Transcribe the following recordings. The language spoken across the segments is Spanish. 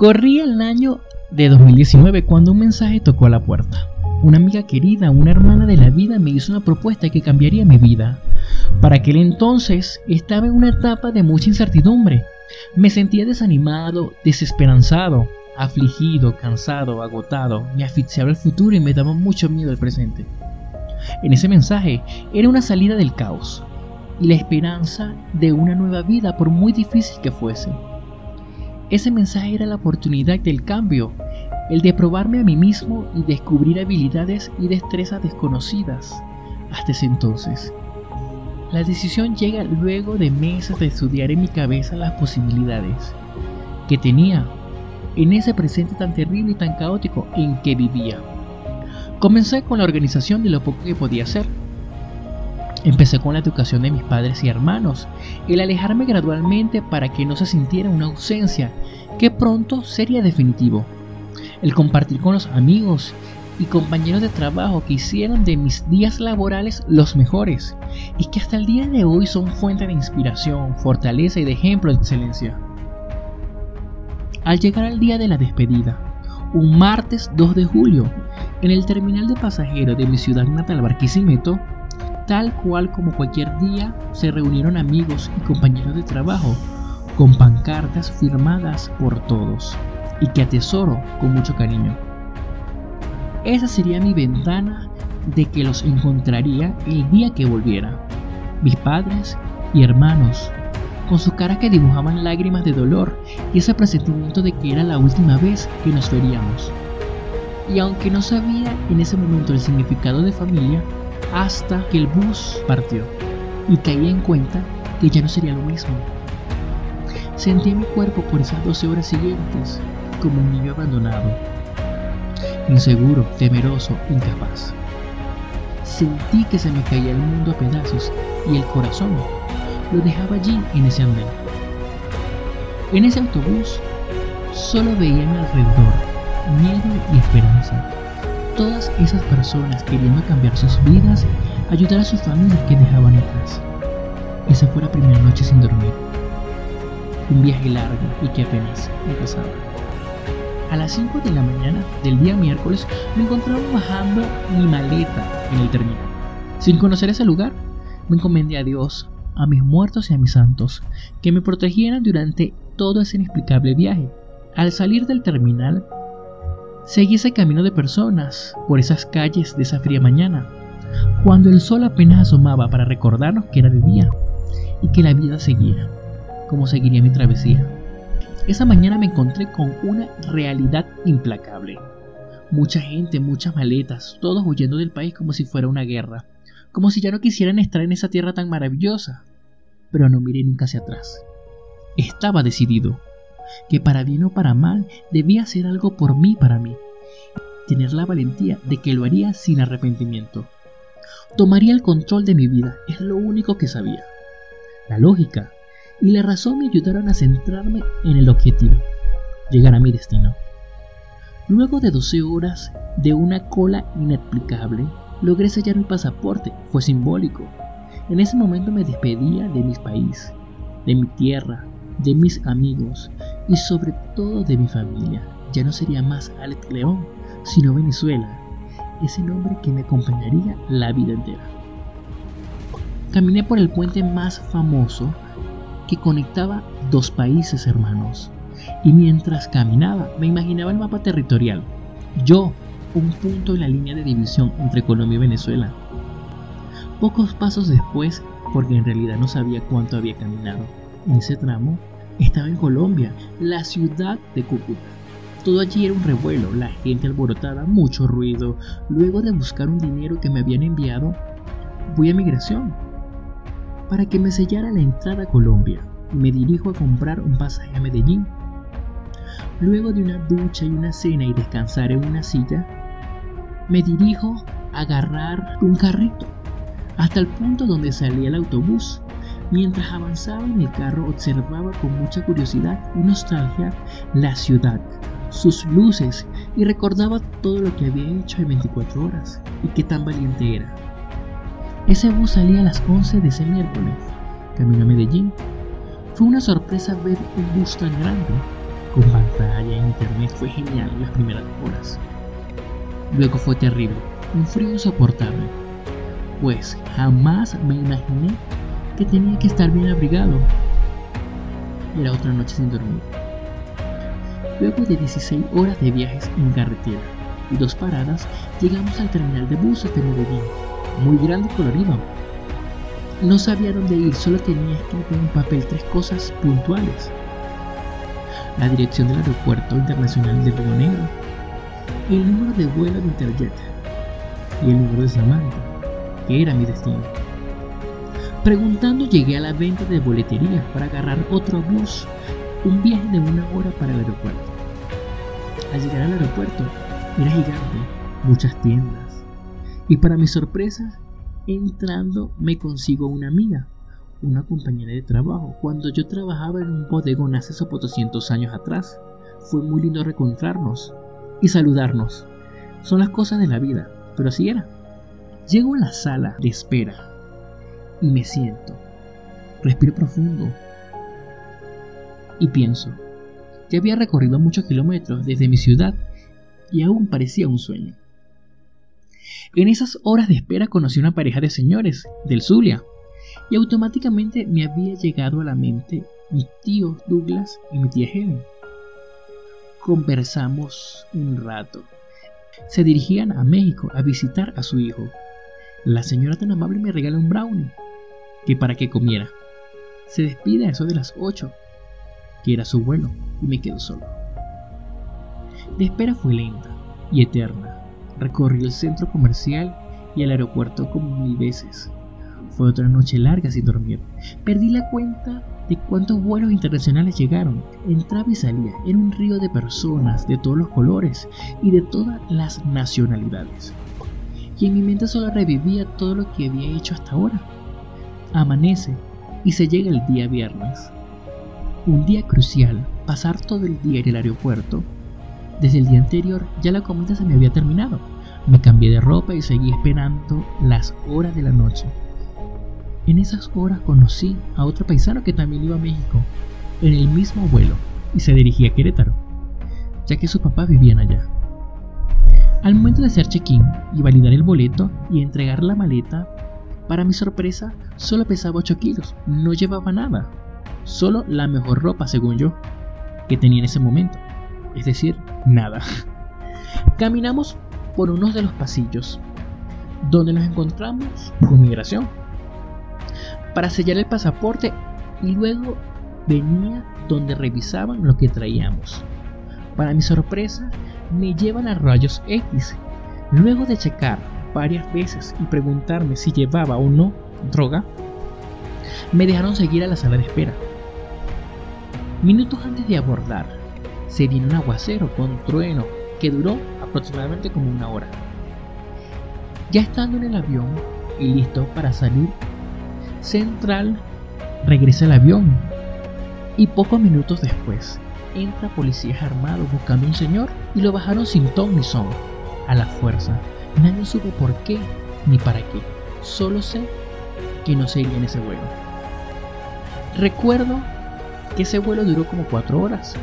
Corría el año de 2019 cuando un mensaje tocó a la puerta. Una amiga querida, una hermana de la vida me hizo una propuesta que cambiaría mi vida. Para aquel entonces estaba en una etapa de mucha incertidumbre. Me sentía desanimado, desesperanzado, afligido, cansado, agotado. Me asfixiaba el futuro y me daba mucho miedo el presente. En ese mensaje era una salida del caos y la esperanza de una nueva vida por muy difícil que fuese. Ese mensaje era la oportunidad del cambio, el de probarme a mí mismo y descubrir habilidades y destrezas desconocidas hasta ese entonces. La decisión llega luego de meses de estudiar en mi cabeza las posibilidades que tenía en ese presente tan terrible y tan caótico en que vivía. Comencé con la organización de lo poco que podía hacer. Empecé con la educación de mis padres y hermanos, el alejarme gradualmente para que no se sintiera una ausencia que pronto sería definitivo, el compartir con los amigos y compañeros de trabajo que hicieron de mis días laborales los mejores y que hasta el día de hoy son fuente de inspiración, fortaleza y de ejemplo de excelencia. Al llegar al día de la despedida, un martes 2 de julio, en el terminal de pasajeros de mi ciudad natal Barquisimeto, tal cual como cualquier día, se reunieron amigos y compañeros de trabajo con pancartas firmadas por todos y que atesoro con mucho cariño. Esa sería mi ventana de que los encontraría el día que volviera. Mis padres y hermanos con su cara que dibujaban lágrimas de dolor y ese presentimiento de que era la última vez que nos veríamos. Y aunque no sabía en ese momento el significado de familia, hasta que el bus partió y caí en cuenta que ya no sería lo mismo. Sentí mi cuerpo por esas 12 horas siguientes como un niño abandonado, inseguro, temeroso, incapaz. Sentí que se me caía el mundo a pedazos y el corazón lo dejaba allí en ese andén. En ese autobús solo veía mi alrededor miedo y esperanza. Todas esas personas queriendo cambiar sus vidas, ayudar a sus familias que dejaban atrás. Esa fue la primera noche sin dormir. Un viaje largo y que apenas empezaba. A las 5 de la mañana del día miércoles me encontraba bajando mi maleta en el terminal. Sin conocer ese lugar, me encomendé a Dios a mis muertos y a mis santos, que me protegieran durante todo ese inexplicable viaje. Al salir del terminal, seguí ese camino de personas por esas calles de esa fría mañana, cuando el sol apenas asomaba para recordarnos que era de día y que la vida seguía, como seguiría mi travesía. Esa mañana me encontré con una realidad implacable. Mucha gente, muchas maletas, todos huyendo del país como si fuera una guerra como si ya no quisieran estar en esa tierra tan maravillosa. Pero no miré nunca hacia atrás. Estaba decidido que para bien o para mal debía hacer algo por mí para mí. Tener la valentía de que lo haría sin arrepentimiento. Tomaría el control de mi vida, es lo único que sabía. La lógica y la razón me ayudaron a centrarme en el objetivo, llegar a mi destino. Luego de 12 horas de una cola inexplicable, logré sellar mi pasaporte, fue simbólico. En ese momento me despedía de mi país, de mi tierra, de mis amigos y sobre todo de mi familia. Ya no sería más Alex León, sino Venezuela, ese nombre que me acompañaría la vida entera. Caminé por el puente más famoso que conectaba dos países hermanos, y mientras caminaba me imaginaba el mapa territorial. Yo, un punto en la línea de división entre Colombia y Venezuela. Pocos pasos después, porque en realidad no sabía cuánto había caminado, en ese tramo estaba en Colombia, la ciudad de Cúcuta. Todo allí era un revuelo, la gente alborotada, mucho ruido. Luego de buscar un dinero que me habían enviado, voy a migración para que me sellara la entrada a Colombia. Me dirijo a comprar un pasaje a Medellín. Luego de una ducha y una cena y descansar en una silla, me dirijo a agarrar un carrito hasta el punto donde salía el autobús. Mientras avanzaba en el carro observaba con mucha curiosidad y nostalgia la ciudad, sus luces y recordaba todo lo que había hecho en 24 horas y qué tan valiente era. Ese bus salía a las 11 de ese miércoles. Camino a Medellín. Fue una sorpresa ver un bus tan grande. con pantalla e internet fue genial en las primeras horas. Luego fue terrible, un frío insoportable, pues jamás me imaginé que tenía que estar bien abrigado. Era otra noche sin dormir. Luego de 16 horas de viajes en carretera y dos paradas, llegamos al terminal de buses de Medellín, muy grande y colorido. No sabía dónde ir, solo tenía escrito en un papel tres cosas puntuales. La dirección del aeropuerto internacional de Río el número de vuelo de Interjet y el número de Salamanca, que era mi destino. Preguntando llegué a la venta de boletería para agarrar otro bus, un viaje de una hora para el aeropuerto. Al llegar al aeropuerto, era gigante, muchas tiendas, y para mi sorpresa, entrando me consigo una amiga, una compañera de trabajo, cuando yo trabajaba en un bodegón hace 200 años atrás. Fue muy lindo reencontrarnos y saludarnos. Son las cosas de la vida, pero así era. Llego a la sala de espera y me siento. Respiro profundo y pienso. Ya había recorrido muchos kilómetros desde mi ciudad y aún parecía un sueño. En esas horas de espera conocí una pareja de señores del Zulia y automáticamente me había llegado a la mente mi tío Douglas y mi tía Helen. Conversamos un rato. Se dirigían a México a visitar a su hijo. La señora tan amable me regala un brownie, que para que comiera. Se despide a eso de las 8, que era su vuelo, y me quedo solo. La espera fue lenta y eterna. Recorrí el centro comercial y el aeropuerto como mil veces. Fue otra noche larga sin dormir. Perdí la cuenta de cuántos vuelos internacionales llegaron. Entraba y salía. Era un río de personas de todos los colores y de todas las nacionalidades. Y en mi mente solo revivía todo lo que había hecho hasta ahora. Amanece y se llega el día viernes. Un día crucial, pasar todo el día en el aeropuerto. Desde el día anterior ya la comida se me había terminado. Me cambié de ropa y seguí esperando las horas de la noche. En esas horas conocí a otro paisano que también iba a México, en el mismo vuelo, y se dirigía a Querétaro, ya que sus papás vivían allá. Al momento de hacer check-in y validar el boleto y entregar la maleta, para mi sorpresa, solo pesaba 8 kilos, no llevaba nada, solo la mejor ropa según yo, que tenía en ese momento, es decir, nada. Caminamos por uno de los pasillos, donde nos encontramos con migración para sellar el pasaporte y luego venía donde revisaban lo que traíamos. Para mi sorpresa, me llevan a rayos X. Luego de checar varias veces y preguntarme si llevaba o no droga, me dejaron seguir a la sala de espera. Minutos antes de abordar, se vino un aguacero con trueno que duró aproximadamente como una hora. Ya estando en el avión y listo para salir, Central regresa al avión y pocos minutos después entra policías armados buscando un señor y lo bajaron sin ton ni son, a la fuerza. Nadie supo por qué ni para qué. Solo sé que no seguía en ese vuelo. Recuerdo que ese vuelo duró como cuatro horas.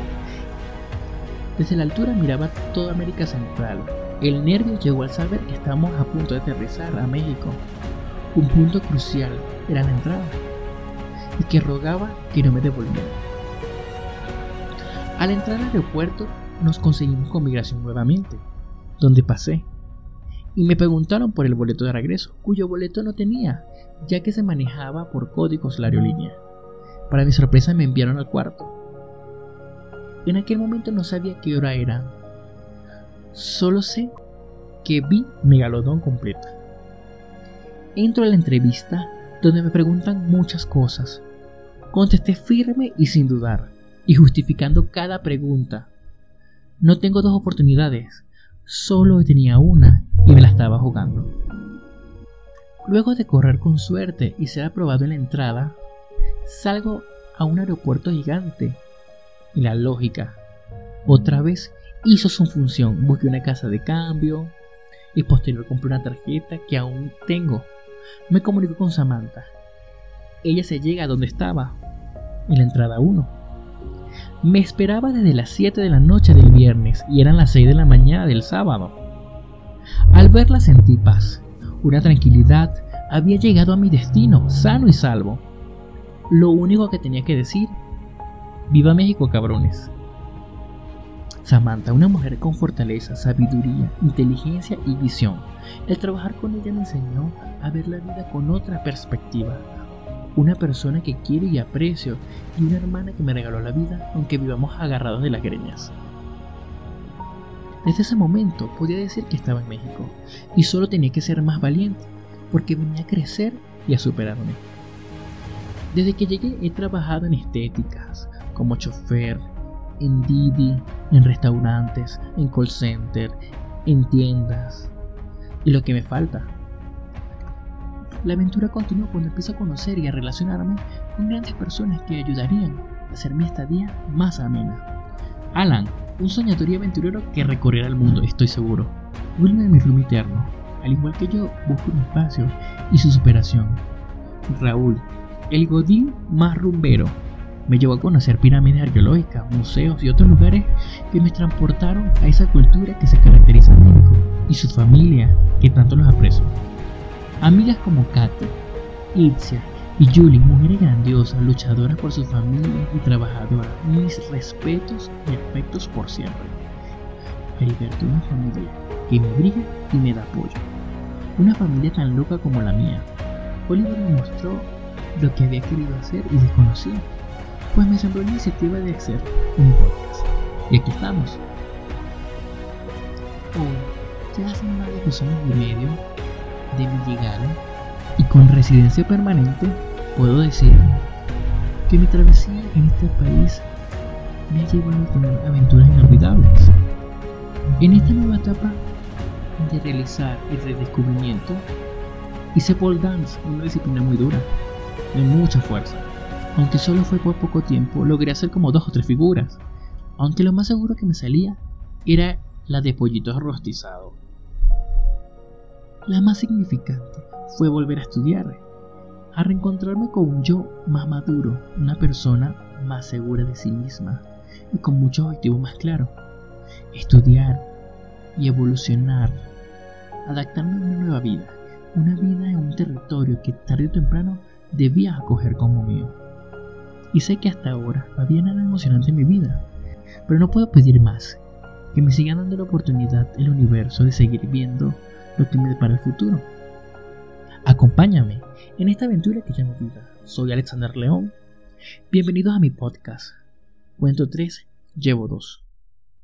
Desde la altura miraba toda América Central. El nervio llegó al saber que estábamos a punto de aterrizar a México un punto crucial era la entrada y que rogaba que no me devolvieran. Al entrar al aeropuerto nos conseguimos con migración nuevamente, donde pasé, y me preguntaron por el boleto de regreso, cuyo boleto no tenía, ya que se manejaba por códigos la aerolínea. Para mi sorpresa me enviaron al cuarto. En aquel momento no sabía qué hora era, solo sé que vi Megalodón completa. Entro a la entrevista donde me preguntan muchas cosas. Contesté firme y sin dudar, y justificando cada pregunta. No tengo dos oportunidades, solo tenía una estaba jugando. Luego de correr con suerte y ser aprobado en la entrada, salgo a un aeropuerto gigante y la lógica otra vez hizo su función. Busqué una casa de cambio y posterior compré una tarjeta que aún tengo me comunico con Samantha. Ella se llega a donde estaba, en la entrada 1. Me esperaba desde las 7 de la noche del viernes y eran las 6 de la mañana del sábado. Al verla sentí paz, una tranquilidad, había llegado a mi destino, sano y salvo. Lo único que tenía que decir, viva México cabrones. Samantha, una mujer con fortaleza, sabiduría, inteligencia y visión. El trabajar con ella me enseñó a ver la vida con otra perspectiva, una persona que quiero y aprecio y una hermana que me regaló la vida aunque vivamos agarrados de las greñas. Desde ese momento podía decir que estaba en México y solo tenía que ser más valiente porque venía a crecer y a superarme. Desde que llegué he trabajado en estéticas, como chofer, en Didi, en restaurantes, en call center, en tiendas. Y lo que me falta, la aventura continúa cuando empiezo a conocer y a relacionarme con grandes personas que ayudarían a hacer mi estadía más amena. Alan, un soñador y aventurero que recorrerá el mundo, estoy seguro. Wilmer, mi rumbo eterno, al igual que yo, busco un espacio y su superación. Raúl, el godín más rumbero, me llevó a conocer pirámides arqueológicas, museos y otros lugares que me transportaron a esa cultura que se caracteriza en México y su familia, que tanto los aprecio. Amigas como Katy, Itzia y Julie, mujeres grandiosas, luchadoras por su familia y trabajadoras, mis respetos y afectos por siempre. Heriberto, una familia que me brilla y me da apoyo. Una familia tan loca como la mía. Oliver me mostró lo que había querido hacer y desconocía, pues me sembró la iniciativa de hacer un podcast. Y aquí estamos. Hoy, ya hace más de dos años y medio de mi llegada y con residencia permanente, puedo decir que mi travesía en este país me ha llevado a tener aventuras inolvidables. En esta nueva etapa de realizar el redescubrimiento, hice pole dance, una disciplina muy dura, de mucha fuerza. Aunque solo fue por poco tiempo, logré hacer como dos o tres figuras. Aunque lo más seguro que me salía era la de pollitos rostizados. La más significante fue volver a estudiar, a reencontrarme con un yo más maduro, una persona más segura de sí misma y con muchos objetivos más claros. Estudiar y evolucionar, adaptarme a una nueva vida, una vida en un territorio que tarde o temprano debía acoger como mío. Y sé que hasta ahora no había nada emocionante en mi vida, pero no puedo pedir más, que me sigan dando la oportunidad el universo de seguir viendo lo que me depara el futuro. Acompáñame en esta aventura que llamo vida. Soy Alexander León. Bienvenidos a mi podcast. Cuento 3, llevo 2.